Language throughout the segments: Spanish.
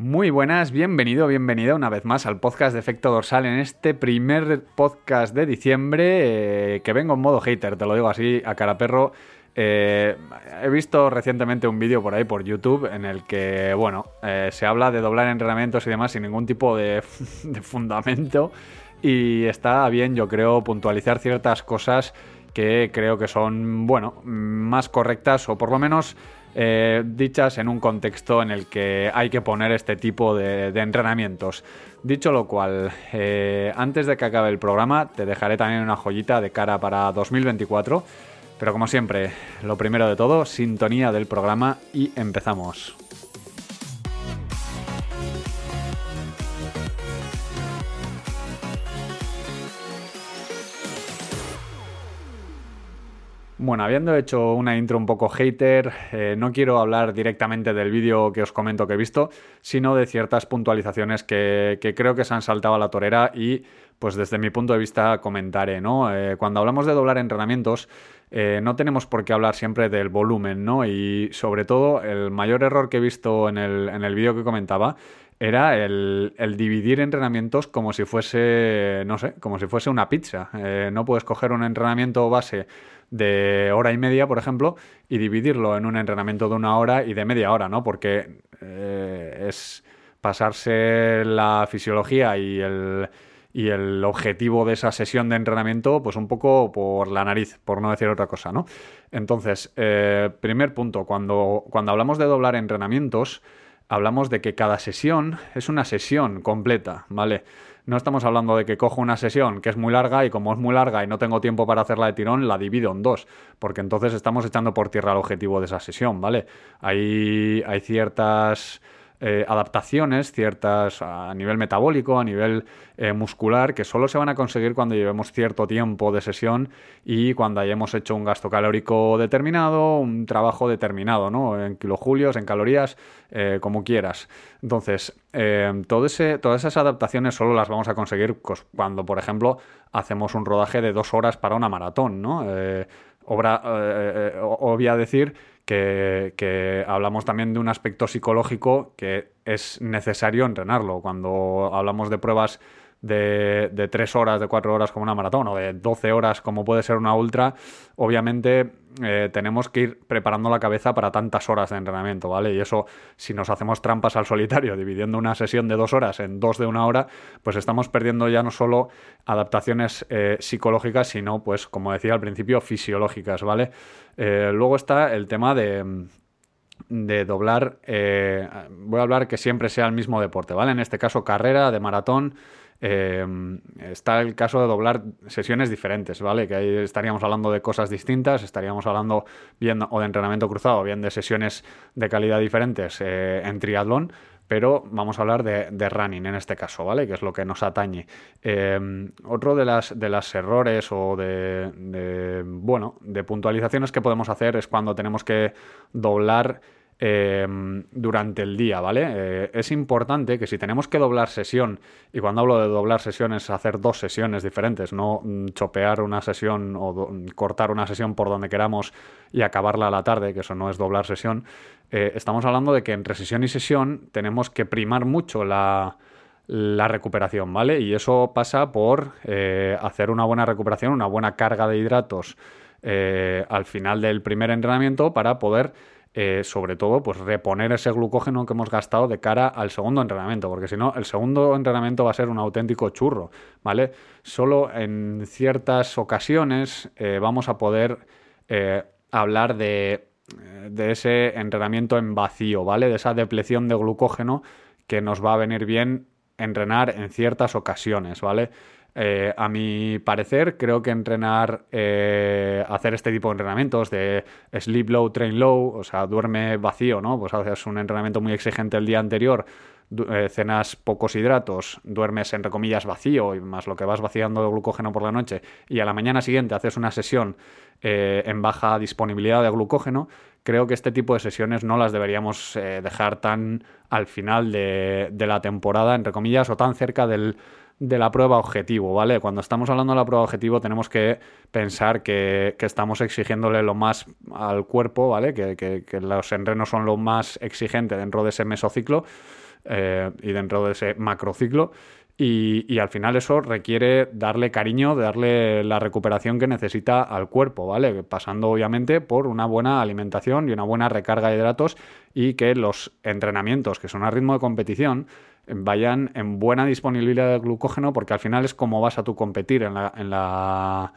Muy buenas, bienvenido, bienvenida una vez más al podcast de Efecto Dorsal en este primer podcast de diciembre eh, que vengo en modo hater, te lo digo así a cara perro. Eh, he visto recientemente un vídeo por ahí por YouTube en el que, bueno, eh, se habla de doblar entrenamientos y demás sin ningún tipo de, de fundamento y está bien, yo creo, puntualizar ciertas cosas que creo que son, bueno, más correctas o por lo menos eh, dichas en un contexto en el que hay que poner este tipo de, entrenamientos. Dicho lo cual, eh, antes de que acabe el programa, te dejaré también una joyita de cara para 2024. Pero como siempre, lo primero de todo, sintonía del programa y empezamos. Bueno, habiendo hecho una intro un poco hater, eh, no quiero hablar directamente del vídeo que os comento que he visto, sino de ciertas puntualizaciones que, creo que se han saltado a la torera y, pues desde mi punto de vista, comentaré, ¿no? Eh, cuando hablamos de doblar entrenamientos, eh, no tenemos por qué hablar siempre del volumen, ¿no? Y sobre todo, el mayor error que he visto en el, en el vídeo que comentaba era el, dividir entrenamientos como si fuese, no sé, como si fuese una pizza. Eh, no puedes coger un entrenamiento base de hora y media, por ejemplo, y dividirlo en un entrenamiento de una hora y de media hora, ¿no? Porque eh, es pasarse la fisiología y el, y el objetivo de esa sesión de entrenamiento, pues un poco por la nariz, por no decir otra cosa, ¿no? Entonces, eh, primer punto, cuando, cuando hablamos de doblar entrenamientos, hablamos de que cada sesión es una sesión completa, ¿vale? No estamos hablando de que cojo una sesión que es muy larga y como es muy larga y no tengo tiempo para hacerla de tirón, la divido en dos, porque entonces estamos echando por tierra el objetivo de esa sesión, ¿vale? Hay, hay ciertas eh, adaptaciones, ciertas a nivel metabólico, a nivel eh, muscular, que solo se van a conseguir cuando llevemos cierto tiempo de sesión y cuando hayamos hecho un gasto calórico determinado, un trabajo determinado, ¿no? En kilojulios, en calorías, eh, como quieras. Entonces, todas esas adaptaciones solo las vamos a conseguir pues, cuando, por ejemplo, hacemos un rodaje de dos horas para una maratón, ¿no? obvia decir que, hablamos también de un aspecto psicológico que es necesario entrenarlo. Cuando hablamos de pruebas de, de 3 horas, de 4 horas como una maratón o de 12 horas como puede ser una ultra, obviamente eh, tenemos que ir preparando la cabeza para tantas horas de entrenamiento, ¿vale? Y eso, si nos hacemos trampas al solitario, dividiendo una sesión de dos horas en dos de una hora, pues estamos perdiendo ya no solo adaptaciones eh, psicológicas, sino, pues, como decía al principio, fisiológicas, ¿vale? Eh, luego está el tema de, de doblar, voy a hablar que siempre sea el mismo deporte, ¿vale? En este caso, carrera de maratón. Em, está el caso de doblar sesiones diferentes, ¿vale? Que ahí estaríamos hablando de cosas distintas, estaríamos hablando bien o de entrenamiento cruzado, bien de sesiones de calidad diferentes eh, en triatlón, pero vamos a hablar de, running en este caso, ¿vale? Que es lo que nos atañe. Em, otro de las, de las errores o de, bueno, de puntualizaciones que podemos hacer es cuando tenemos que doblar Em, durante el día, ¿vale? Eh, es importante que si tenemos que doblar sesión, y cuando hablo de doblar sesión es hacer dos sesiones diferentes, no mm, chopear una sesión o cortar una sesión por donde queramos y acabarla a la tarde, que eso no es doblar sesión, eh, estamos hablando de que entre sesión y sesión tenemos que primar mucho la, recuperación, ¿vale? Y eso pasa por eh, hacer una buena recuperación, una buena carga de hidratos al final del primer entrenamiento para poder eh, sobre todo, pues reponer ese glucógeno que hemos gastado de cara al segundo entrenamiento, porque si no, el segundo entrenamiento va a ser un auténtico churro, ¿vale? Solo en ciertas ocasiones eh, vamos a poder eh, hablar de, de ese entrenamiento en vacío, ¿vale? De esa depleción de glucógeno que nos va a venir bien entrenar en ciertas ocasiones, ¿vale? Eh, a mi parecer, creo que entrenar, eh, hacer este tipo de entrenamientos de sleep low, train low, o sea, duerme vacío, ¿no? Pues haces un entrenamiento muy exigente el día anterior, eh, cenas pocos hidratos, duermes en recomillas vacío y más lo que vas vaciando de glucógeno por la noche y a la mañana siguiente haces una sesión en baja disponibilidad de glucógeno, creo que este tipo de sesiones no las deberíamos dejar tan al final de, de la temporada, entre comillas, o tan cerca del de la prueba objetivo, ¿vale? Cuando estamos hablando de la prueba objetivo tenemos que pensar que, estamos exigiéndole lo más al cuerpo, ¿vale? Que, los enrenos son lo más exigente dentro de ese mesociclo eh, y dentro de ese macrociclo. Y, y, al final eso requiere darle cariño, darle la recuperación que necesita al cuerpo, ¿vale? Pasando obviamente por una buena alimentación y una buena recarga de hidratos y que los entrenamientos que son a ritmo de competición vayan en buena disponibilidad de glucógeno porque al final es como vas a tu competir en la, en la,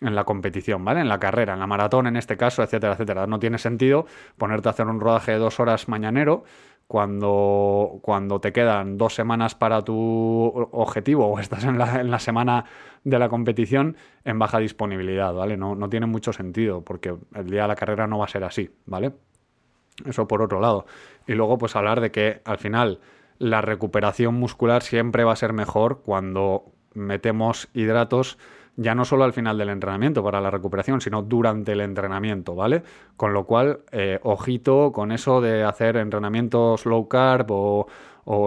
en la competición, ¿vale? En la carrera, en la maratón en este caso, etcétera, etcétera. No tiene sentido ponerte a hacer un rodaje de dos horas mañanero cuando, cuando te quedan dos semanas para tu objetivo o estás en la, en la semana de la competición en baja disponibilidad, ¿vale? No, no tiene mucho sentido porque el día de la carrera no va a ser así, ¿vale? Eso por otro lado. Y luego pues hablar de que al final la recuperación muscular siempre va a ser mejor cuando metemos hidratos ya no solo al final del entrenamiento para la recuperación, sino durante el entrenamiento, ¿vale? Con lo cual, eh, ojito con eso de hacer entrenamientos low carb o,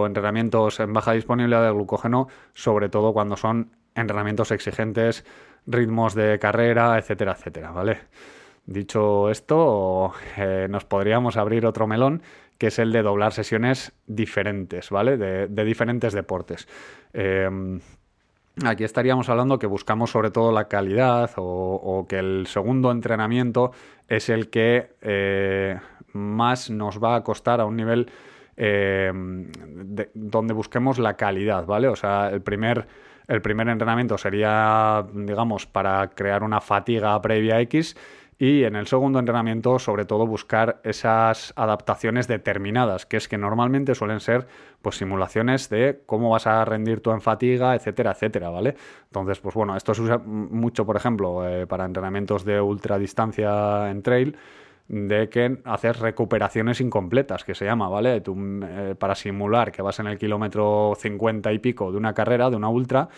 entrenamientos en baja disponibilidad de glucógeno, sobre todo cuando son entrenamientos exigentes, ritmos de carrera, etcétera, etcétera, ¿vale? Dicho esto, eh, nos podríamos abrir otro melón que es el de doblar sesiones diferentes, ¿vale? De, diferentes deportes. Em, aquí estaríamos hablando que buscamos sobre todo la calidad o, que el segundo entrenamiento es el que eh, más nos va a costar a un nivel em, donde busquemos la calidad, ¿vale? O sea, el primer, el primer entrenamiento sería, digamos, para crear una fatiga previa X y en el segundo entrenamiento, sobre todo, buscar esas adaptaciones determinadas, que es que normalmente suelen ser pues, simulaciones de cómo vas a rendir tú en fatiga, etcétera, etcétera, ¿vale? Entonces, pues bueno, esto se usa mucho, por ejemplo, eh, para entrenamientos de ultradistancia en trail, de que haces recuperaciones incompletas, que se llama, ¿vale? Tú, eh, para simular que vas en el kilómetro 50 y pico de una carrera, de una ultra,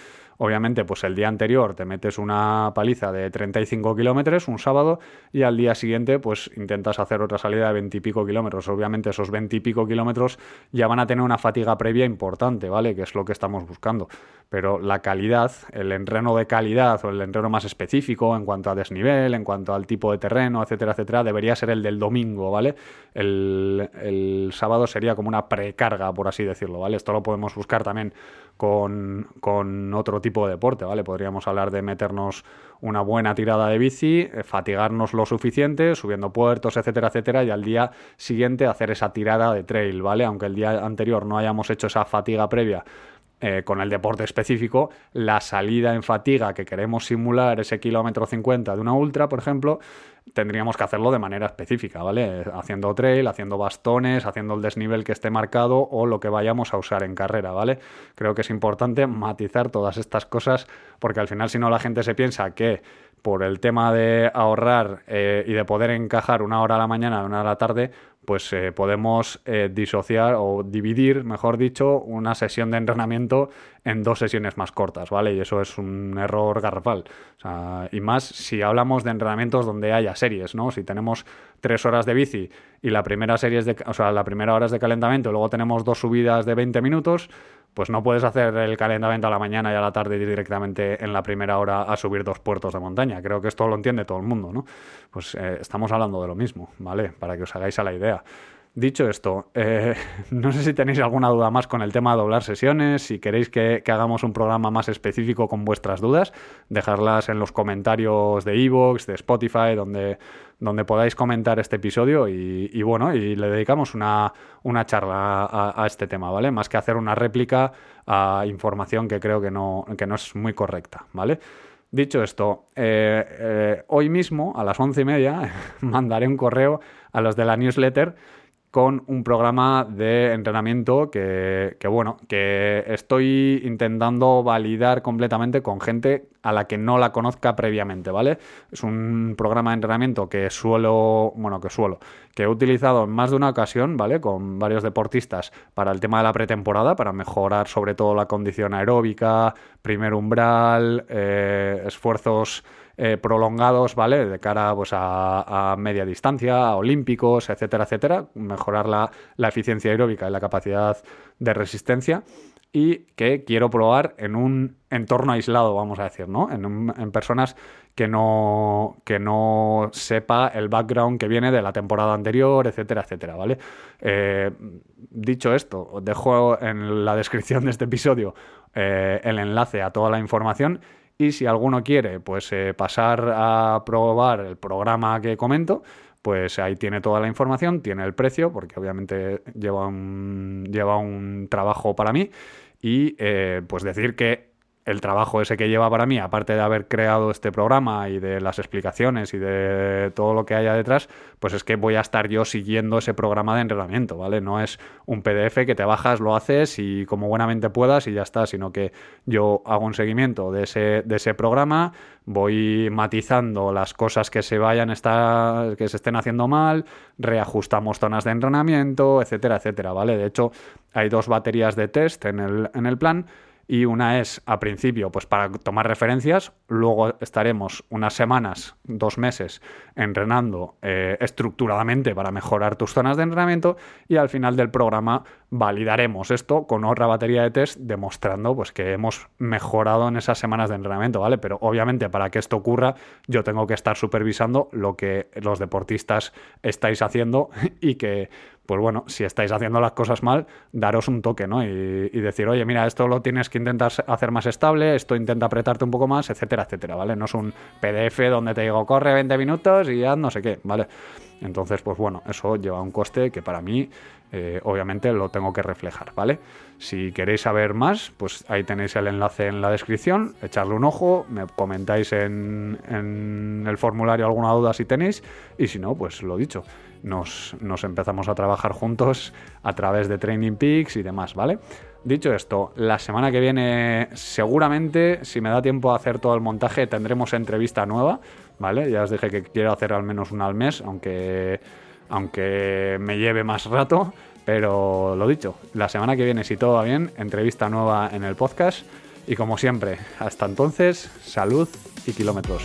Obviamente, pues el día anterior te metes una paliza de 35 kilómetros un sábado y al día siguiente pues intentas hacer otra salida de 20 y pico kilómetros. Obviamente esos 20 y pico kilómetros ya van a tener una fatiga previa importante, ¿vale? Que es lo que estamos buscando. Pero la calidad, el entreno de calidad o el entreno más específico en cuanto a desnivel, en cuanto al tipo de terreno, etcétera, etcétera, debería ser el del domingo, ¿vale? El, el sábado sería como una precarga, por así decirlo, ¿vale? Esto lo podemos buscar también con, con otro tipo de deporte, ¿vale? Podríamos hablar de meternos una buena tirada de bici, eh, fatigarnos lo suficiente, subiendo puertos, etcétera, etcétera, y al día siguiente hacer esa tirada de trail, ¿vale? Aunque el día anterior no hayamos hecho esa fatiga previa eh, con el deporte específico, la salida en fatiga que queremos simular, ese kilómetro 50 de una ultra, por ejemplo, tendríamos que hacerlo de manera específica, ¿vale? Haciendo trail, haciendo bastones, haciendo el desnivel que esté marcado o lo que vayamos a usar en carrera, ¿vale? Creo que es importante matizar todas estas cosas porque al final si no la gente se piensa que por el tema de ahorrar eh, y de poder encajar una hora a la mañana una a la tarde, pues eh, podemos eh, disociar o dividir, mejor dicho, una sesión de entrenamiento en dos sesiones más cortas, ¿vale? Y eso es un error garrafal. y más si hablamos de entrenamientos donde haya series, ¿no? Si tenemos tres horas de bici y la primera serie es de, o sea, la primera hora es de calentamiento, y luego tenemos dos subidas de 20 minutos, pues no puedes hacer el calentamiento a la mañana y a la tarde directamente en la primera hora a subir dos puertos de montaña. Creo que esto lo entiende todo el mundo, ¿no? Pues eh, estamos hablando de lo mismo, ¿vale? Para que os hagáis a la idea. Dicho esto, eh, no sé si tenéis alguna duda más con el tema de doblar sesiones, si queréis que, hagamos un programa más específico con vuestras dudas, dejarlas en los comentarios de Evox, de Spotify, donde, donde podáis comentar este episodio y, bueno, y le dedicamos una, charla a, este tema, ¿vale? Más que hacer una réplica a información que creo que no, que no es muy correcta, ¿vale? Dicho esto, eh, eh, hoy mismo a las once y media mandaré un correo a los de la newsletter con un programa de entrenamiento que, bueno, que estoy intentando validar completamente con gente a la que no la conozca previamente, ¿vale? Es un programa de entrenamiento que suelo, bueno, que suelo, que he utilizado en más de una ocasión, ¿vale? Con varios deportistas para el tema de la pretemporada, para mejorar sobre todo la condición aeróbica, primer umbral, eh, esfuerzos eh, prolongados, ¿vale? De cara pues, a, media distancia, olímpicos, etcétera, etcétera. Mejorar la, eficiencia aeróbica y la capacidad de resistencia y que quiero probar en un entorno aislado, vamos a decir, ¿no? En, personas que no, que no sepa el background que viene de la temporada anterior, etcétera, etcétera, ¿vale? Eh, dicho esto, os dejo en la descripción de este episodio eh, el enlace a toda la información y si alguno quiere pues eh, pasar a probar el programa que comento, pues ahí tiene toda la información, tiene el precio, porque obviamente lleva un, lleva un trabajo para mí. Y eh, pues decir que el trabajo ese que lleva para mí, aparte de haber creado este programa y de las explicaciones y de todo lo que haya detrás, pues es que voy a estar yo siguiendo ese programa de entrenamiento, ¿vale? No es un PDF que te bajas, lo haces y como buenamente puedas y ya está, sino que yo hago un seguimiento de ese, de ese programa, voy matizando las cosas que se vayan estar, que se estén haciendo mal, reajustamos zonas de entrenamiento, etcétera, etcétera, ¿vale? De hecho, hay dos baterías de test en el, en el plan y una es a principio pues para tomar referencias, luego estaremos unas semanas, dos meses entrenando eh, estructuradamente para mejorar tus zonas de entrenamiento y al final del programa validaremos esto con otra batería de test demostrando pues que hemos mejorado en esas semanas de entrenamiento, ¿vale? Pero obviamente para que esto ocurra yo tengo que estar supervisando lo que los deportistas estáis haciendo y que pues bueno, si estáis haciendo las cosas mal, daros un toque, ¿no? Y, decir, oye, mira, esto lo tienes que intentar hacer más estable, esto intenta apretarte un poco más, etcétera, etcétera, ¿vale? No es un PDF donde te digo, corre 20 minutos y haz no sé qué, ¿vale? Entonces, pues bueno, eso lleva un coste que para mí, eh, obviamente, lo tengo que reflejar, ¿vale? Si queréis saber más, pues ahí tenéis el enlace en la descripción, echarle un ojo, me comentáis en, en el formulario alguna duda si tenéis, y si no, pues lo dicho nos, empezamos a trabajar juntos a través de Training Peaks y demás, ¿vale? Dicho esto, la semana que viene seguramente, si me da tiempo a hacer todo el montaje, tendremos entrevista nueva, ¿vale? Ya os dije que quiero hacer al menos una al mes, aunque, aunque me lleve más rato, pero lo dicho, la semana que viene, si todo va bien, entrevista nueva en el podcast. Y como siempre, hasta entonces, salud y kilómetros.